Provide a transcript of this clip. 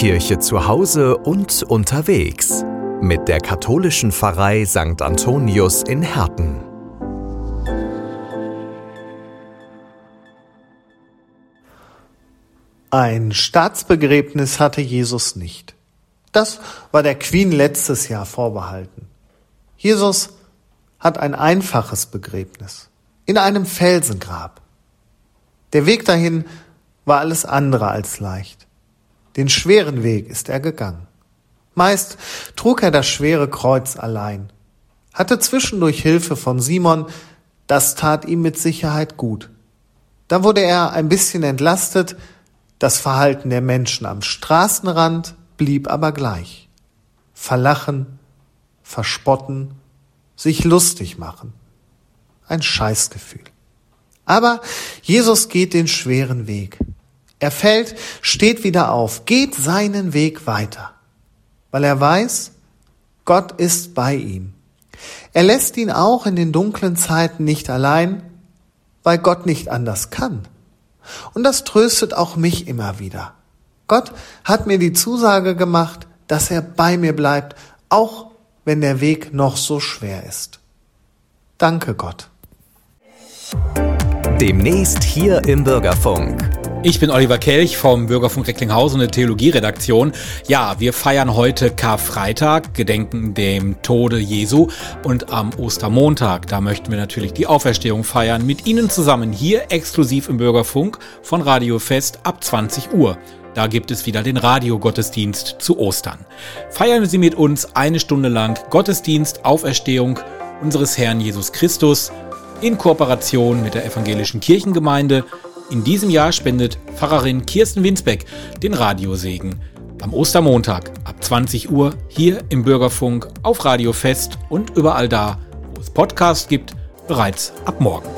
Kirche zu Hause und unterwegs mit der katholischen Pfarrei St. Antonius in Herten. Ein Staatsbegräbnis hatte Jesus nicht. Das war der Queen letztes Jahr vorbehalten. Jesus hat ein einfaches Begräbnis in einem Felsengrab. Der Weg dahin war alles andere als leicht. Den schweren Weg ist er gegangen. Meist trug er das schwere Kreuz allein, hatte zwischendurch Hilfe von Simon, das tat ihm mit Sicherheit gut. Dann wurde er ein bisschen entlastet, das Verhalten der Menschen am Straßenrand blieb aber gleich. Verlachen, verspotten, sich lustig machen. Ein Scheißgefühl. Aber Jesus geht den schweren Weg. Er fällt, steht wieder auf, geht seinen Weg weiter, weil er weiß, Gott ist bei ihm. Er lässt ihn auch in den dunklen Zeiten nicht allein, weil Gott nicht anders kann. Und das tröstet auch mich immer wieder. Gott hat mir die Zusage gemacht, dass er bei mir bleibt, auch wenn der Weg noch so schwer ist. Danke Gott. Demnächst hier im Bürgerfunk. Ich bin Oliver Kelch vom Bürgerfunk Recklinghausen und der Theologieredaktion. Ja, wir feiern heute Karfreitag, gedenken dem Tode Jesu und am Ostermontag, da möchten wir natürlich die Auferstehung feiern mit Ihnen zusammen hier exklusiv im Bürgerfunk von Radio Fest ab 20 Uhr. Da gibt es wieder den Radiogottesdienst zu Ostern. Feiern Sie mit uns eine Stunde lang Gottesdienst, Auferstehung unseres Herrn Jesus Christus in Kooperation mit der Evangelischen Kirchengemeinde in diesem Jahr spendet Pfarrerin Kirsten Winsbeck den Radiosegen. Am Ostermontag ab 20 Uhr hier im Bürgerfunk auf Radio Fest und überall da, wo es Podcasts gibt, bereits ab morgen.